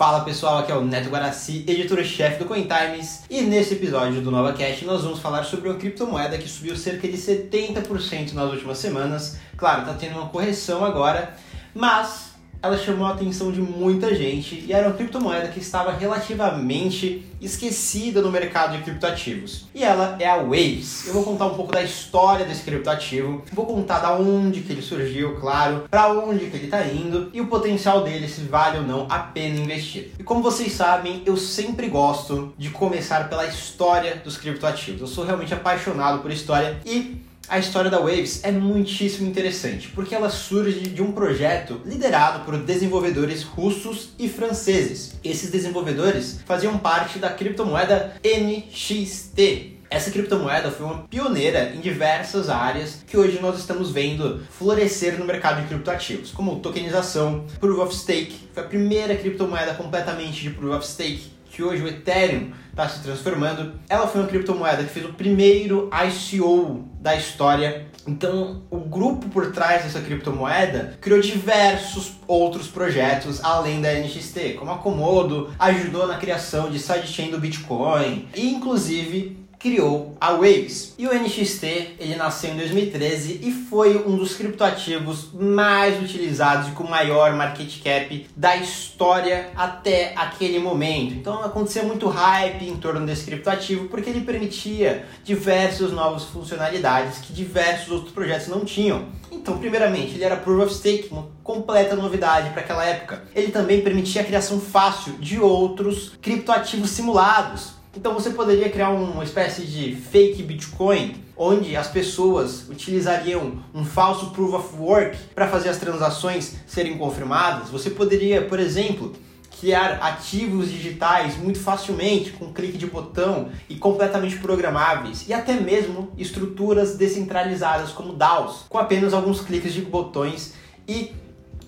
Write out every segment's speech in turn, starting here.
Fala pessoal, aqui é o Neto Guaraci, editor-chefe do CoinTimes, e nesse episódio do Nova Cash nós vamos falar sobre uma criptomoeda que subiu cerca de 70% nas últimas semanas. Claro, está tendo uma correção agora, mas ela chamou a atenção de muita gente e era uma criptomoeda que estava relativamente esquecida no mercado de criptoativos. E ela é a Waves. Eu vou contar um pouco da história desse criptoativo, vou contar da onde que ele surgiu, claro, para onde que ele está indo e o potencial dele, se vale ou não a pena investir. E como vocês sabem, eu sempre gosto de começar pela história dos criptoativos. Eu sou realmente apaixonado por história e a história da Waves é muitíssimo interessante, porque ela surge de um projeto liderado por desenvolvedores russos e franceses. Esses desenvolvedores faziam parte da criptomoeda NXT, essa criptomoeda foi uma pioneira em diversas áreas que hoje nós estamos vendo florescer no mercado de criptoativos, como tokenização, Proof of Stake, foi a primeira criptomoeda completamente de Proof of Stake que hoje o Ethereum está se transformando. Ela foi uma criptomoeda que fez o primeiro ICO da história. Então, o grupo por trás dessa criptomoeda criou diversos outros projetos além da NXT, como a Komodo, ajudou na criação de sidechain do Bitcoin e inclusive criou a Waves. E o NXT, ele nasceu em 2013 e foi um dos criptoativos mais utilizados e com maior market cap da história até aquele momento. Então acontecia muito hype em torno desse criptoativo porque ele permitia diversas novas funcionalidades que diversos outros projetos não tinham. Então, primeiramente, ele era Proof of Stake, uma completa novidade para aquela época. Ele também permitia a criação fácil de outros criptoativos simulados então você poderia criar uma espécie de fake Bitcoin, onde as pessoas utilizariam um falso proof of work para fazer as transações serem confirmadas. Você poderia, por exemplo, criar ativos digitais muito facilmente com um clique de botão e completamente programáveis e até mesmo estruturas descentralizadas como DAOs com apenas alguns cliques de botões e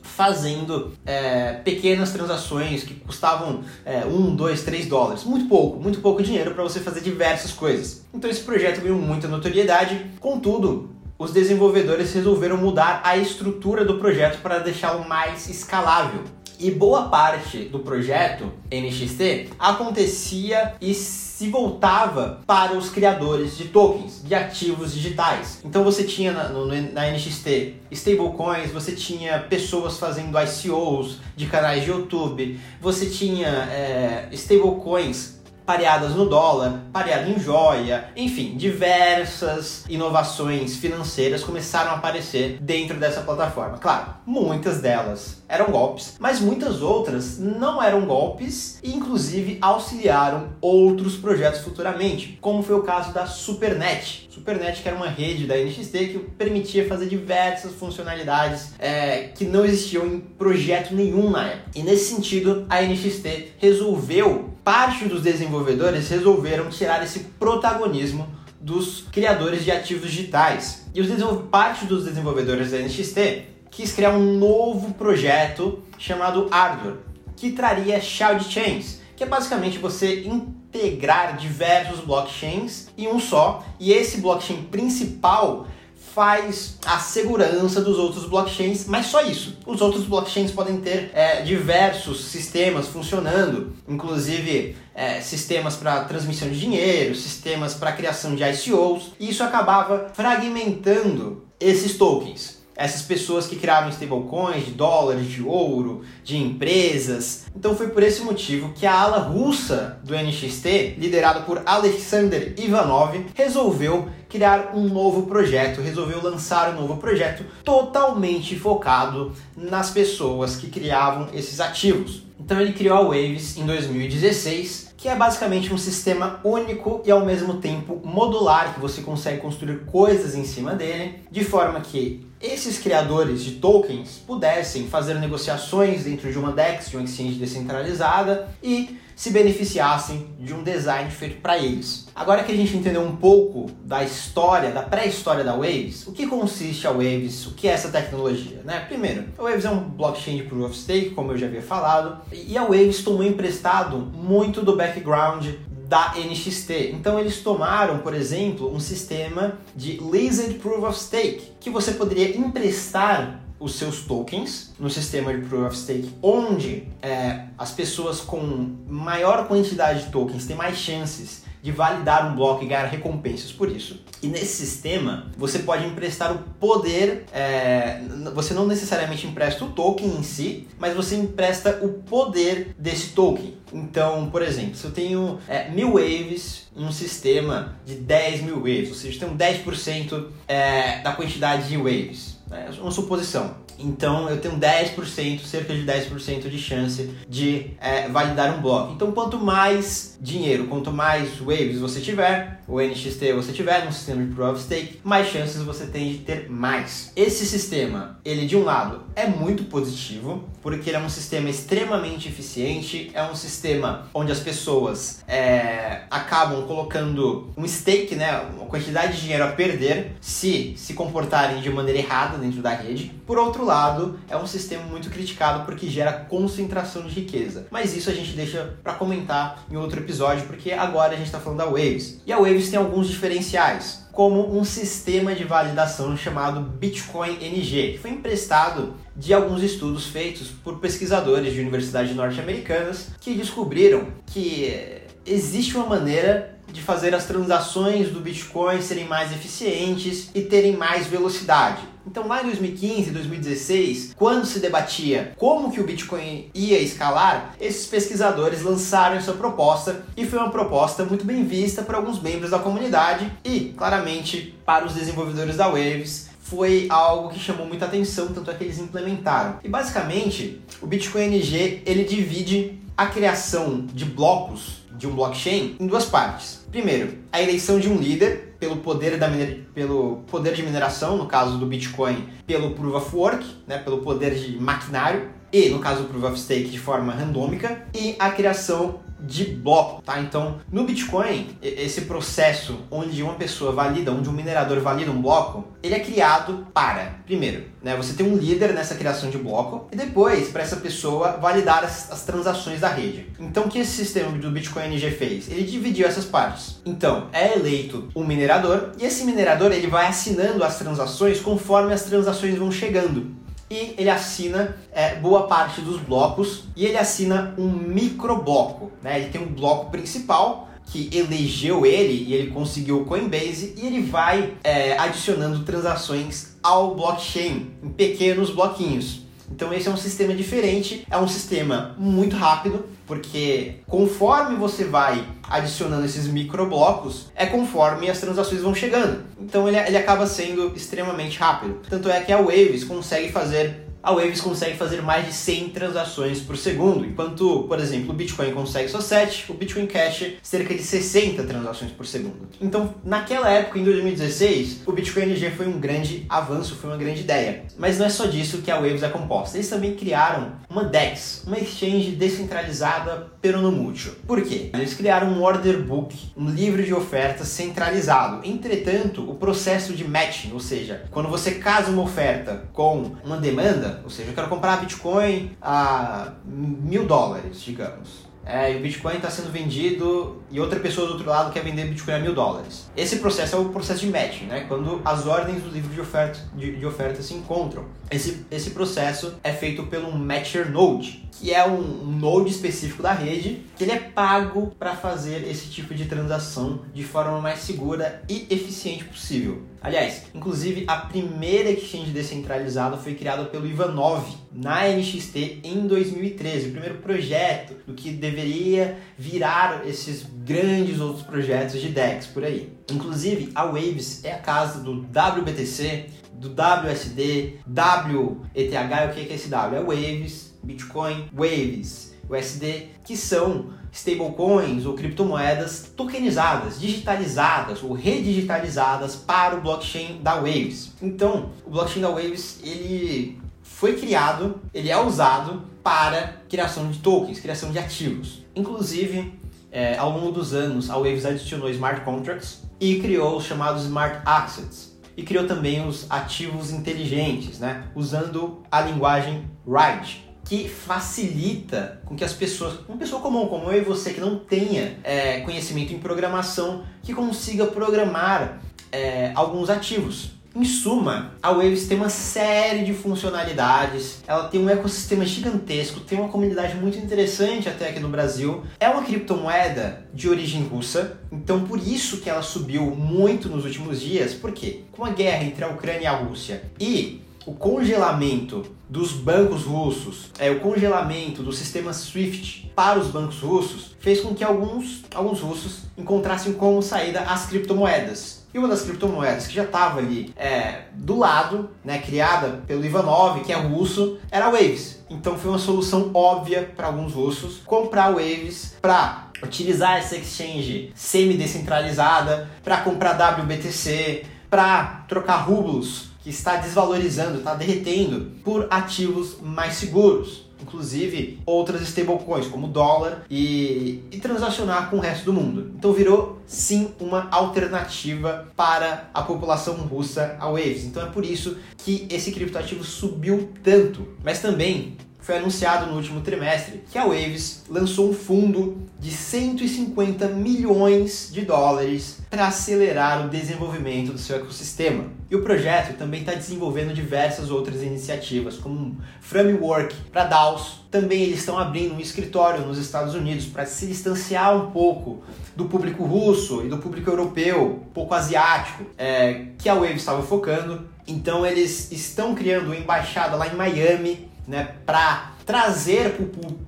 fazendo é, pequenas transações que custavam é, 1, 2, 3 dólares. Muito pouco, muito pouco dinheiro para você fazer diversas coisas. Então esse projeto ganhou muita notoriedade, contudo, os desenvolvedores resolveram mudar a estrutura do projeto para deixá-lo mais escalável. E boa parte do projeto NXT acontecia e se voltava para os criadores de tokens, de ativos digitais. Então você tinha na, no, na NXT stablecoins, você tinha pessoas fazendo ICOs de canais de YouTube, você tinha é, stablecoins pareadas no dólar, pareado em joia, enfim, diversas inovações financeiras começaram a aparecer dentro dessa plataforma. Claro, muitas delas eram golpes, mas muitas outras não eram golpes e inclusive auxiliaram outros projetos futuramente, como foi o caso da Supernet. Supernet que era uma rede da NXT que permitia fazer diversas funcionalidades é, que não existiam em projeto nenhum na época. E nesse sentido, a NXT resolveu parte dos desenvolvedores resolveram tirar esse protagonismo dos criadores de ativos digitais. E os parte dos desenvolvedores da NXT quis criar um novo projeto chamado Ardor, que traria Shard Chains, que é basicamente você integrar diversos blockchains em um só, e esse blockchain principal faz a segurança dos outros blockchains, mas só isso. Os outros blockchains podem ter é, diversos sistemas funcionando, inclusive é, sistemas para transmissão de dinheiro, sistemas para criação de ICOs, e isso acabava fragmentando esses tokens essas pessoas que criaram stablecoins de dólares, de ouro, de empresas. Então foi por esse motivo que a ala russa do NXT, liderada por Alexander Ivanov, resolveu criar um novo projeto, resolveu lançar um novo projeto totalmente focado nas pessoas que criavam esses ativos. Então ele criou a Waves em 2016 que é basicamente um sistema único e ao mesmo tempo modular, que você consegue construir coisas em cima dele, de forma que esses criadores de tokens pudessem fazer negociações dentro de uma DEX, de uma exchange descentralizada, e se beneficiassem de um design feito para eles. Agora que a gente entendeu um pouco da história, da pré-história da Waves, o que consiste a Waves, o que é essa tecnologia? Né? Primeiro, a Waves é um blockchain de Proof of Stake, como eu já havia falado, e a Waves tomou emprestado muito do background da NXT. Então eles tomaram, por exemplo, um sistema de Layered Proof of Stake, que você poderia emprestar os seus tokens no sistema de Proof of Stake, onde é, as pessoas com maior quantidade de tokens têm mais chances de validar um bloco e ganhar recompensas por isso. E nesse sistema, você pode emprestar o poder, é, você não necessariamente empresta o token em si, mas você empresta o poder desse token. Então, por exemplo, se eu tenho é, mil waves em um sistema de 10 mil waves, ou seja, eu tenho 10% é, da quantidade de waves? É uma suposição. Então eu tenho 10%, cerca de 10% de chance de é, validar um bloco. Então quanto mais dinheiro, quanto mais waves você tiver, o NXT você tiver no sistema de Proof of Stake, mais chances você tem de ter mais. Esse sistema, ele de um lado é muito positivo, porque ele é um sistema extremamente eficiente, é um sistema onde as pessoas é, acabam colocando um stake, né, uma quantidade de dinheiro a perder se se comportarem de maneira errada dentro da rede. Por outro lado, é um sistema muito criticado porque gera concentração de riqueza. Mas isso a gente deixa para comentar em outro episódio, porque agora a gente está falando da Waves. E a Waves tem alguns diferenciais como um sistema de validação chamado Bitcoin NG, que foi emprestado de alguns estudos feitos por pesquisadores de universidades norte-americanas que descobriram que existe uma maneira de fazer as transações do Bitcoin serem mais eficientes e terem mais velocidade. Então, lá em 2015, 2016, quando se debatia como que o Bitcoin ia escalar, esses pesquisadores lançaram essa proposta e foi uma proposta muito bem vista por alguns membros da comunidade e, claramente, para os desenvolvedores da Waves, foi algo que chamou muita atenção, tanto é que eles implementaram. E basicamente, o Bitcoin NG ele divide a criação de blocos de um blockchain em duas partes. Primeiro, a eleição de um líder pelo poder, da pelo poder de mineração, no caso do Bitcoin, pelo Proof of Work, né, pelo poder de maquinário, e no caso do Proof of Stake de forma randômica, e a criação de bloco, tá? Então, no Bitcoin, esse processo onde uma pessoa valida, onde um minerador valida um bloco, ele é criado para, primeiro, né, você tem um líder nessa criação de bloco e depois para essa pessoa validar as, as, transações da rede. Então, o que esse sistema do Bitcoin NG fez? Ele dividiu essas partes. Então, é eleito um minerador e esse minerador ele vai assinando as transações conforme as transações vão chegando e ele assina é, boa parte dos blocos e ele assina um microbloco. Né? Ele tem um bloco principal que elegeu ele e ele conseguiu o Coinbase e ele vai é, adicionando transações ao blockchain em pequenos bloquinhos. Então esse é um sistema diferente, é um sistema muito rápido, porque conforme você vai adicionando esses microblocos, é conforme as transações vão chegando. Então ele, ele acaba sendo extremamente rápido. Tanto é que a Waves consegue fazer a Waves consegue fazer mais de 100 transações por segundo, enquanto, por exemplo, o Bitcoin consegue só 7, o Bitcoin Cash cerca de 60 transações por segundo. Então, naquela época, em 2016, o Bitcoin NG foi um grande avanço, foi uma grande ideia. Mas não é só disso que a Waves é composta. Eles também criaram uma DEX, uma exchange descentralizada peronomútil. Por quê? Eles criaram um order book, um livro de ofertas centralizado. Entretanto, o processo de matching, ou seja, quando você casa uma oferta com uma demanda, ou seja, eu quero comprar Bitcoin a mil dólares, digamos. É, e o Bitcoin está sendo vendido e outra pessoa do outro lado quer vender Bitcoin a mil dólares. Esse processo é o processo de matching, né? Quando as ordens do livro de oferta, de, de oferta se encontram. Esse, esse processo é feito pelo Matcher Node, que é um, um node específico da rede, que ele é pago para fazer esse tipo de transação de forma mais segura e eficiente possível. Aliás, inclusive a primeira exchange descentralizada foi criada pelo Ivanov na NXT em 2013, o primeiro projeto do que deveria virar esses grandes outros projetos de DEX por aí. Inclusive, a Waves é a casa do WBTC, do WSD, WETH, o que é esse W? É Waves, Bitcoin, Waves, USD, que são stablecoins ou criptomoedas tokenizadas, digitalizadas ou redigitalizadas para o blockchain da Waves. Então, o blockchain da Waves ele foi criado, ele é usado para criação de tokens, criação de ativos. Inclusive, é, ao longo dos anos, a Waves adicionou smart contracts e criou os chamados smart assets. E criou também os ativos inteligentes, né? usando a linguagem RIDE, que facilita com que as pessoas, uma pessoa comum como eu e você que não tenha é, conhecimento em programação, que consiga programar é, alguns ativos. Em suma, a Waves tem uma série de funcionalidades, ela tem um ecossistema gigantesco, tem uma comunidade muito interessante até aqui no Brasil. É uma criptomoeda de origem russa, então por isso que ela subiu muito nos últimos dias, porque com a guerra entre a Ucrânia e a Rússia e o congelamento dos bancos russos, é, o congelamento do sistema SWIFT para os bancos russos, fez com que alguns, alguns russos encontrassem como saída as criptomoedas. E uma das criptomoedas que já estava ali é, do lado, né, criada pelo Ivanov, que é russo, era a Waves. Então foi uma solução óbvia para alguns russos comprar Waves para utilizar essa exchange semi-descentralizada, para comprar WBTC, para trocar rublos que está desvalorizando, está derretendo por ativos mais seguros, inclusive outras stablecoins como dólar e, e transacionar com o resto do mundo. Então virou sim uma alternativa para a população russa a Waves. Então é por isso que esse criptoativo subiu tanto. Mas também foi anunciado no último trimestre que a Waves lançou um fundo de 150 milhões de dólares para acelerar o desenvolvimento do seu ecossistema. E o projeto também está desenvolvendo diversas outras iniciativas, como um framework para DAOs. Também eles estão abrindo um escritório nos Estados Unidos para se distanciar um pouco do público russo e do público europeu, um pouco asiático, é, que a Wave estava focando. Então eles estão criando uma embaixada lá em Miami né, para trazer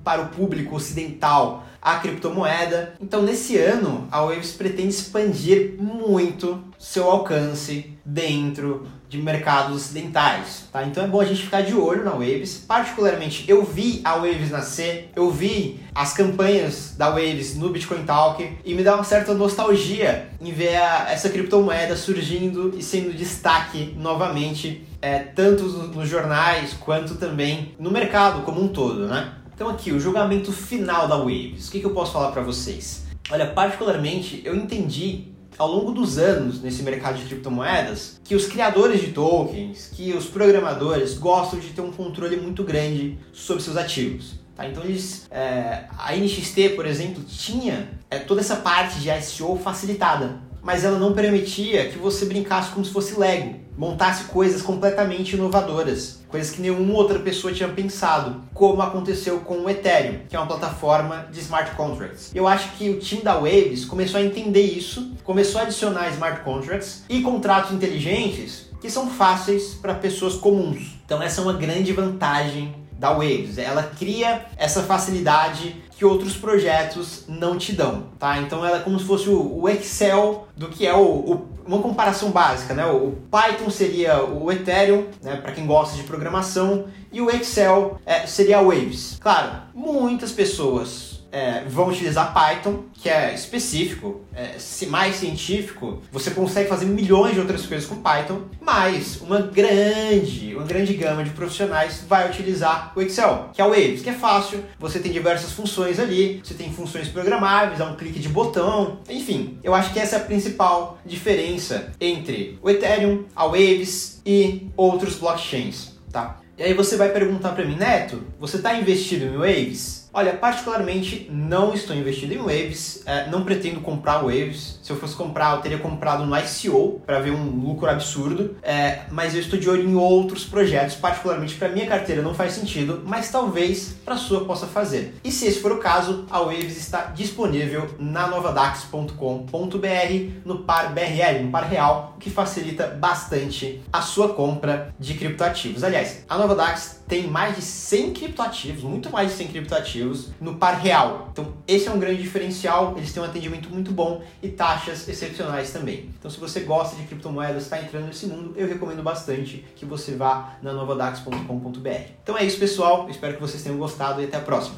para o público ocidental a criptomoeda. Então, nesse ano, a Waves pretende expandir muito seu alcance dentro de mercados ocidentais, tá? Então é bom a gente ficar de olho na Waves. Particularmente, eu vi a Waves nascer, eu vi as campanhas da Waves no Bitcoin Talk e me dá uma certa nostalgia em ver a, essa criptomoeda surgindo e sendo destaque novamente, é, tanto nos jornais quanto também no mercado como um todo, né? Então aqui, o julgamento final da Waves. O que, que eu posso falar para vocês? Olha, particularmente, eu entendi ao longo dos anos nesse mercado de criptomoedas que os criadores de tokens, que os programadores gostam de ter um controle muito grande sobre seus ativos. Tá? Então eles, é, a NXT, por exemplo, tinha é, toda essa parte de ICO facilitada mas ela não permitia que você brincasse como se fosse Lego, montasse coisas completamente inovadoras, coisas que nenhuma outra pessoa tinha pensado, como aconteceu com o Ethereum, que é uma plataforma de smart contracts. Eu acho que o time da Waves começou a entender isso, começou a adicionar smart contracts e contratos inteligentes que são fáceis para pessoas comuns. Então essa é uma grande vantagem da Waves. Ela cria essa facilidade que outros projetos não te dão, tá? Então ela é como se fosse o, Excel do que é o, o, uma comparação básica, né? O Python seria o Ethereum, né? Para quem gosta de programação, e o Excel é, seria a Waves. Claro, muitas pessoas é, vão utilizar Python, que é específico, é, mais científico. Você consegue fazer milhões de outras coisas com Python, mas uma grande, uma grande gama de profissionais vai utilizar o Excel, que é o Waves, que é fácil. Você tem diversas funções ali, você tem funções programáveis, é um clique de botão, enfim. Eu acho que essa é a principal diferença entre o Ethereum, a Waves e outros blockchains, tá? E aí você vai perguntar para mim, Neto, você está investido em Waves? Olha, particularmente não estou investido em Waves, é, não pretendo comprar Waves. Se eu fosse comprar, eu teria comprado no ICO para ver um lucro absurdo, é, mas eu estou de olho em outros projetos, particularmente para minha carteira não faz sentido, mas talvez para sua possa fazer. E se esse for o caso, a Waves está disponível na novadax.com.br no par BRL, no par real, o que facilita bastante a sua compra de criptoativos. Aliás, a Novadax tem mais de 100 criptoativos, muito mais de 100 criptoativos no par real. Então, esse é um grande diferencial, eles têm um atendimento muito bom e taxas excepcionais também. Então, se você gosta de criptomoedas, está entrando nesse mundo, eu recomendo bastante que você vá na novadax.com.br. Então é isso, pessoal. espero que vocês tenham gostado e até a próxima.